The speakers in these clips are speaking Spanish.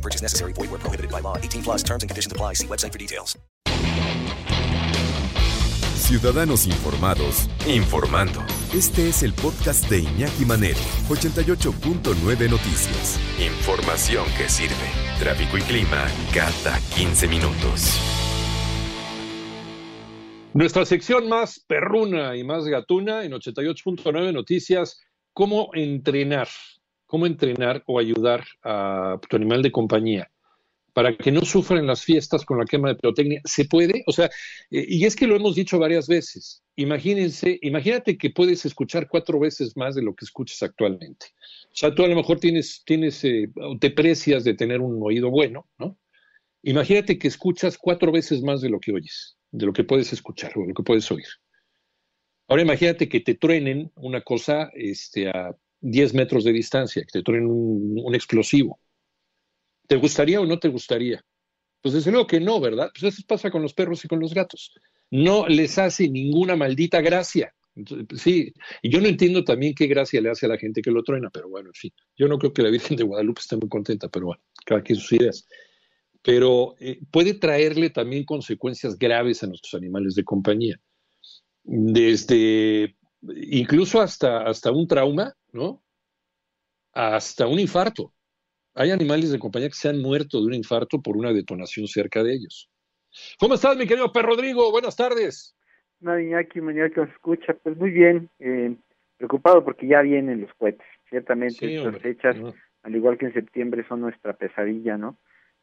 No purchase necessary. Void where prohibited by law. 18 plus terms and conditions apply. See website for details. Ciudadanos informados, informando. Este es el podcast de Iñaki Manero, 88.9 Noticias. Información que sirve. Tráfico y clima cada 15 minutos. Nuestra sección más perruna y más gatuna en 88.9 Noticias, cómo entrenar, cómo entrenar o ayudar a tu animal de compañía para que no sufra en las fiestas con la quema de pirotecnia. ¿Se puede? O sea, eh, y es que lo hemos dicho varias veces. Imagínense, imagínate que puedes escuchar cuatro veces más de lo que escuchas actualmente. O sea, tú a lo mejor tienes, tienes, eh, te precias de tener un oído bueno, ¿no? Imagínate que escuchas cuatro veces más de lo que oyes, de lo que puedes escuchar o de lo que puedes oír. Ahora imagínate que te truenen una cosa este, a 10 metros de distancia, que te truenen un, explosivo. ¿Te gustaría o no te gustaría? Pues desde luego que no, ¿verdad? Pues eso pasa con los perros y con los gatos. No les hace ninguna maldita gracia. Sí, y yo no entiendo también qué gracia le hace a la gente que lo truena, pero bueno, en fin, yo no creo que la Virgen de Guadalupe esté muy contenta, pero bueno, cada quien sus ideas. Pero eh, puede traerle también consecuencias graves a nuestros animales de compañía. Desde incluso hasta, hasta un trauma, ¿no? Hasta un infarto. Hay animales de compañía que se han muerto de un infarto por una detonación cerca de ellos. ¿Cómo estás, mi querido Per Rodrigo? Buenas tardes. No, Iñaki, mañana que nos escucha, pues muy bien, eh, preocupado porque ya vienen los cohetes. Ciertamente Sí, estas hombre. fechas, No. al igual que en septiembre, son nuestra pesadilla, ¿no?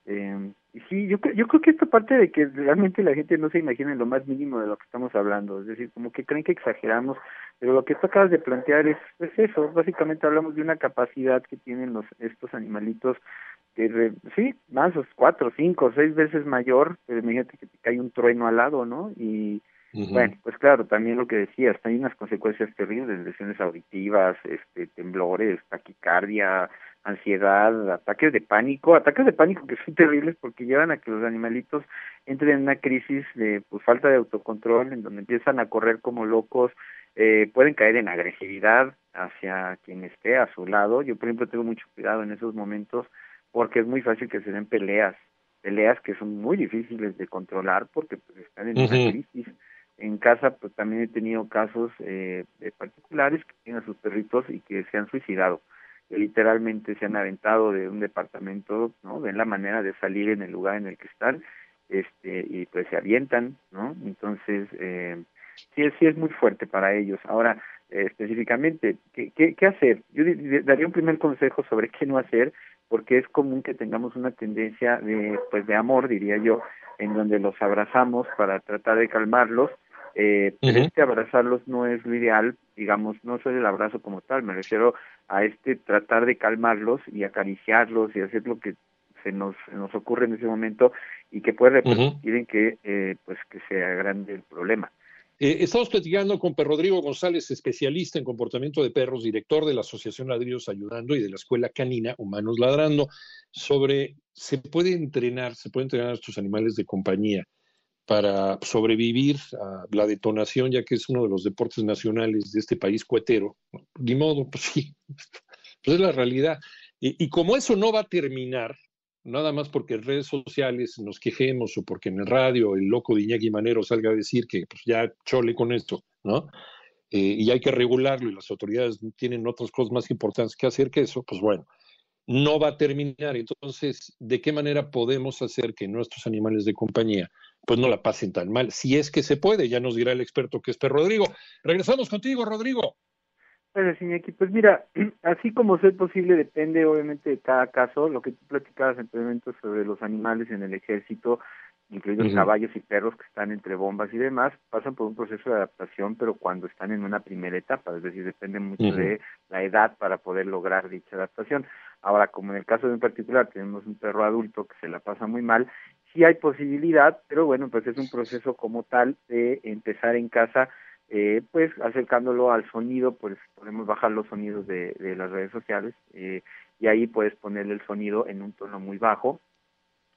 Eh, y sí, yo, yo creo que esta parte de que realmente la gente no se imagina en lo más mínimo de lo que estamos hablando, es decir, como que creen que exageramos, pero lo que tú acabas de plantear es, es eso, básicamente hablamos de una capacidad que tienen los estos animalitos que re- sí, más cuatro, cinco, seis veces mayor, pero imagínate que te cae un trueno al lado, ¿no? Y bueno, pues claro, también lo que decías, hay unas consecuencias terribles, lesiones auditivas, este, temblores, taquicardia, ansiedad, ataques de pánico, ataques de pánico que son terribles porque llevan a que los animalitos entren en una crisis de pues, falta de autocontrol, en donde empiezan a correr como locos, eh, pueden caer en agresividad hacia quien esté a su lado. Yo, por ejemplo, tengo mucho cuidado en esos momentos porque es muy fácil que se den peleas, peleas que son muy difíciles de controlar porque pues, están en una crisis. En casa, pues también he tenido casos eh, de particulares que tienen a sus perritos y que se han suicidado, que literalmente se han aventado de un departamento, ¿no? Ven la manera de salir en el lugar en el que están, este, y pues se avientan, ¿no? Entonces, eh, sí, sí es muy fuerte para ellos. Ahora, eh, específicamente, ¿qué, qué, qué hacer? Yo daría un primer consejo sobre qué no hacer, porque es común que tengamos una tendencia de, pues, de amor, diría yo, en donde los abrazamos para tratar de calmarlos, eh, pero este abrazarlos no es lo ideal, digamos, no soy el abrazo como tal, me refiero a este tratar de calmarlos y acariciarlos y hacer lo que se nos, se nos ocurre en ese momento y que puede repercutir en que, eh, pues, que se agrande el problema. Eh, estamos platicando con Per Rodrigo González, especialista en comportamiento de perros, director de la Asociación Ladrillos Ayudando y de la Escuela Canina Humanos Ladrando, sobre se puede entrenar, se puede entrenar a estos animales de compañía para sobrevivir a la detonación, ya que es uno de los deportes nacionales de este país cuetero. Ni modo, pues sí, pues es la realidad. Y, y como eso no va a terminar, nada más porque en redes sociales nos quejemos o porque en el radio el loco de Iñaki Manero salga a decir que pues, ya chole con esto, ¿no? Eh, y hay que regularlo y las autoridades tienen otras cosas más importantes que hacer que eso, pues bueno, no va a terminar. Entonces, ¿de qué manera podemos hacer que nuestros animales de compañía pues no la pasen tan mal? Si es que se puede, ya nos dirá el experto que es Per Rodrigo. Regresamos contigo, Rodrigo. Pues, Iñaki, pues mira, así como ser posible depende obviamente de cada caso, lo que tú platicabas anteriormente sobre los animales en el ejército, incluidos caballos y perros que están entre bombas y demás, pasan por un proceso de adaptación, pero cuando están en una primera etapa, es decir, depende mucho de la edad para poder lograr dicha adaptación. Ahora, como en el caso de en particular tenemos un perro adulto que se la pasa muy mal, sí hay posibilidad, pero bueno, pues es un proceso como tal de empezar en casa, eh, pues acercándolo al sonido, pues podemos bajar los sonidos de, de las redes sociales eh, y ahí puedes ponerle el sonido en un tono muy bajo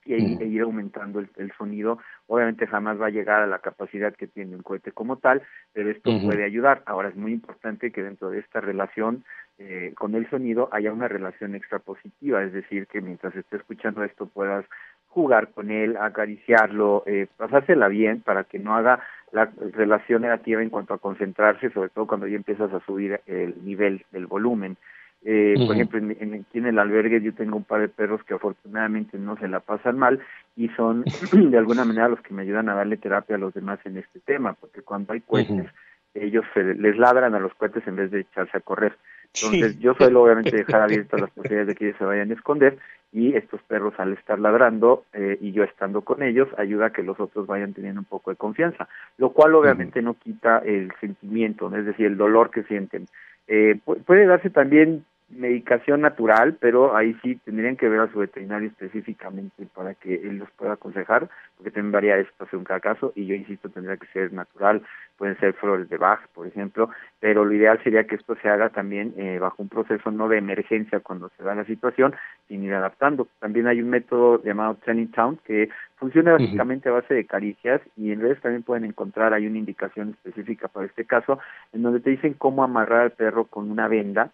y e ir aumentando el, el, sonido. Obviamente jamás va a llegar a la capacidad que tiene un cohete como tal, pero esto puede ayudar. Ahora es muy importante que dentro de esta relación eh, con el sonido haya una relación extra positiva, es decir, que mientras esté escuchando esto puedas jugar con él, acariciarlo, eh, pasársela bien para que no haga la relación negativa en cuanto a concentrarse, sobre todo cuando ya empiezas a subir el nivel del volumen. Eh, Por ejemplo, en, en, aquí en el albergue yo tengo un par de perros que afortunadamente no se la pasan mal y son de alguna manera los que me ayudan a darle terapia a los demás en este tema, porque cuando hay cohetes, ellos se, les ladran a los cohetes en vez de echarse a correr. Entonces yo suelo obviamente dejar abiertas las posibilidades de que ellos se vayan a esconder y estos perros al estar ladrando eh, y yo estando con ellos ayuda a que los otros vayan teniendo un poco de confianza, lo cual obviamente no quita el sentimiento, es decir, el dolor que sienten. Eh, puede darse también medicación natural, pero ahí sí tendrían que ver a su veterinario específicamente para que él los pueda aconsejar, porque también varía esto según cada caso, y yo insisto, tendría que ser natural, pueden ser flores de Bach, por ejemplo, pero lo ideal sería que esto se haga también eh, bajo un proceso no de emergencia cuando se da la situación, sin ir adaptando. También hay un método llamado Training Town que funciona básicamente a base de caricias y en redes también pueden encontrar, hay una indicación específica para este caso, en donde te dicen cómo amarrar al perro con una venda,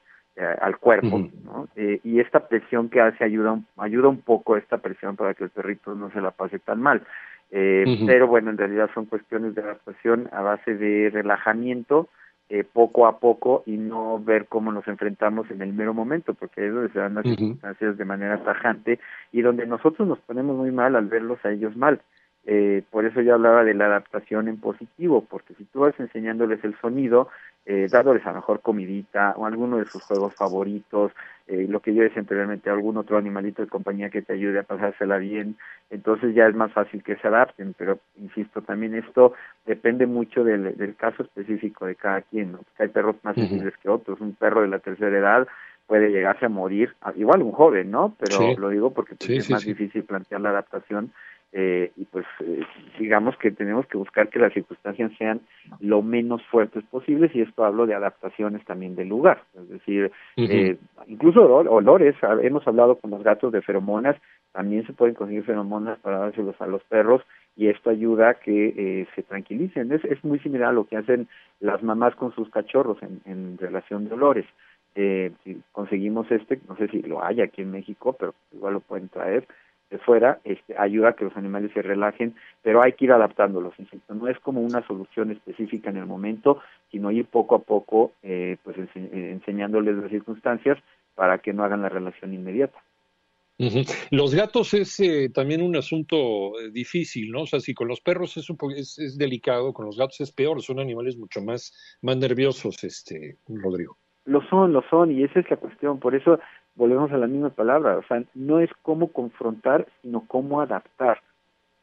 al cuerpo, ¿no? Eh, y esta presión que hace ayuda, ayuda un poco esta presión para que el perrito no se la pase tan mal. Eh, Pero bueno, en realidad son cuestiones de adaptación a base de relajamiento, eh, poco a poco y no ver cómo nos enfrentamos en el mero momento, porque es donde se dan las circunstancias de manera tajante y donde nosotros nos ponemos muy mal al verlos a ellos mal. Eh, por eso yo hablaba de la adaptación en positivo, porque si tú vas enseñándoles el sonido, eh, dándoles a lo mejor comidita o alguno de sus juegos favoritos, eh, lo que yo decía anteriormente, algún otro animalito de compañía que te ayude a pasársela bien, entonces ya es más fácil que se adapten, pero insisto, también esto depende mucho del, del caso específico de cada quien, ¿no? Porque hay perros más sensibles que otros, un perro de la tercera edad puede llegarse a morir, igual un joven, ¿no? Pero lo digo porque pues, es más difícil plantear la adaptación eh, y pues eh, digamos que tenemos que buscar que las circunstancias sean lo menos fuertes posibles y esto hablo de adaptaciones también del lugar, es decir, eh, incluso olores, hemos hablado con los gatos de feromonas, también se pueden conseguir feromonas para dárselos a los perros y esto ayuda a que eh, se tranquilicen, es, es muy similar a lo que hacen las mamás con sus cachorros en, en relación de olores. Eh, si conseguimos este, no sé si lo hay aquí en México, pero igual lo pueden traer, fuera este, ayuda a que los animales se relajen, pero hay que ir adaptándolos, insisto, no es como una solución específica en el momento, sino ir poco a poco eh, pues ense enseñándoles las circunstancias para que no hagan la relación inmediata. Uh -huh. Los gatos es eh, también un asunto eh, difícil, ¿no? O sea, si con los perros es, un es, es, delicado, con los gatos es peor, son animales mucho más, más nerviosos, este, Rodrigo. Lo son, lo son, y esa es la cuestión, por eso volvemos a la misma palabra, o sea, no es cómo confrontar, sino cómo adaptar.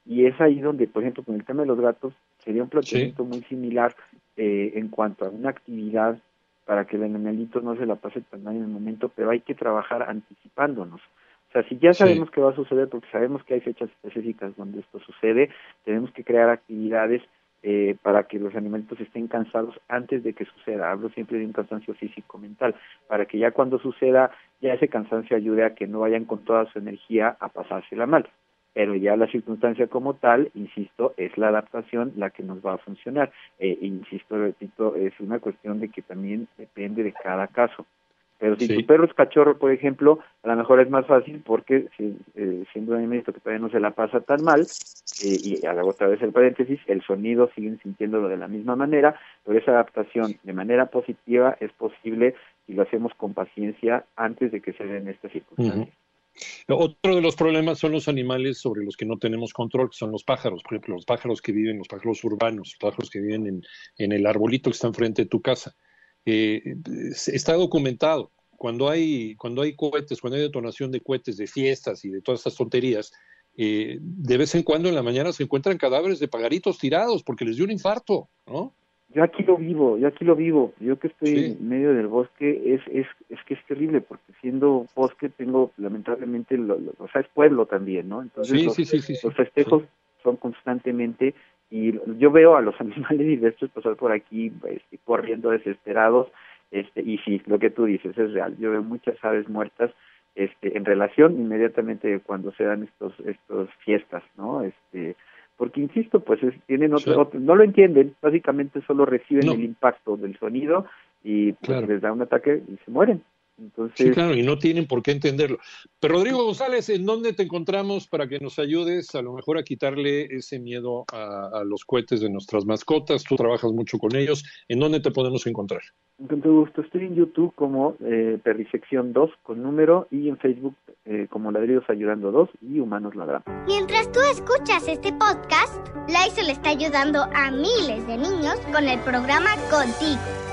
Y es ahí donde, por ejemplo, con el tema de los gatos, sería un planteamiento sí. muy similar eh, en cuanto a una actividad para que el animalito no se la pase tan mal en el momento, pero hay que trabajar anticipándonos. O sea, si ya sabemos sí. que va a suceder, porque sabemos que hay fechas específicas donde esto sucede, tenemos que crear actividades eh, para que los animalitos estén cansados antes de que suceda. Hablo siempre de un cansancio físico-mental, para que ya cuando suceda, ya ese cansancio ayude a que no vayan con toda su energía a pasársela mal. Pero ya la circunstancia como tal, insisto, es la adaptación la que nos va a funcionar. Eh, insisto, repito, es una cuestión de que también depende de cada caso. Pero si sí. tu perro es cachorro, por ejemplo, a lo mejor es más fácil porque si, eh, siendo un animalito que todavía no se la pasa tan mal, eh, y hago otra vez el paréntesis, el sonido siguen sintiéndolo de la misma manera, pero esa adaptación de manera positiva es posible si lo hacemos con paciencia antes de que se den estas circunstancias. Uh -huh. Otro de los problemas son los animales sobre los que no tenemos control, que son los pájaros, por ejemplo, los pájaros que viven, los pájaros urbanos, los pájaros que viven en, en el arbolito que está enfrente de tu casa. Eh, está documentado. Cuando hay, cuando hay cohetes, cuando hay detonación de cohetes, de fiestas y de todas estas tonterías, eh, de vez en cuando en la mañana se encuentran cadáveres de pagaritos tirados porque les dio un infarto, ¿no? yo aquí lo vivo, yo aquí lo vivo. Yo que estoy en medio del bosque es, es, es que es terrible porque siendo bosque tengo lamentablemente, lo, o sea, es pueblo también, ¿no? Entonces los, los festejos son constantemente y yo veo a los animales silvestres pasar por aquí este, corriendo desesperados este y sí, lo que tú dices es real. Yo veo muchas aves muertas este en relación inmediatamente cuando se dan estos estos fiestas, ¿no? Este porque insisto, pues tienen otro, no lo entienden, básicamente solo reciben el impacto del sonido y pues, les da un ataque y se mueren. Entonces, sí, claro, y no tienen por qué entenderlo. Pero Rodrigo González, ¿en dónde te encontramos para que nos ayudes a lo mejor a quitarle ese miedo a, los cohetes de nuestras mascotas? Tú trabajas mucho con ellos. ¿En dónde te podemos encontrar? Con todo gusto. Estoy en YouTube como eh, Perrisección 2 con número y en Facebook eh, como Ladridos Ayudando 2 y Humanos Ladrando. Mientras tú escuchas este podcast, le está ayudando a miles de niños con el programa Contigo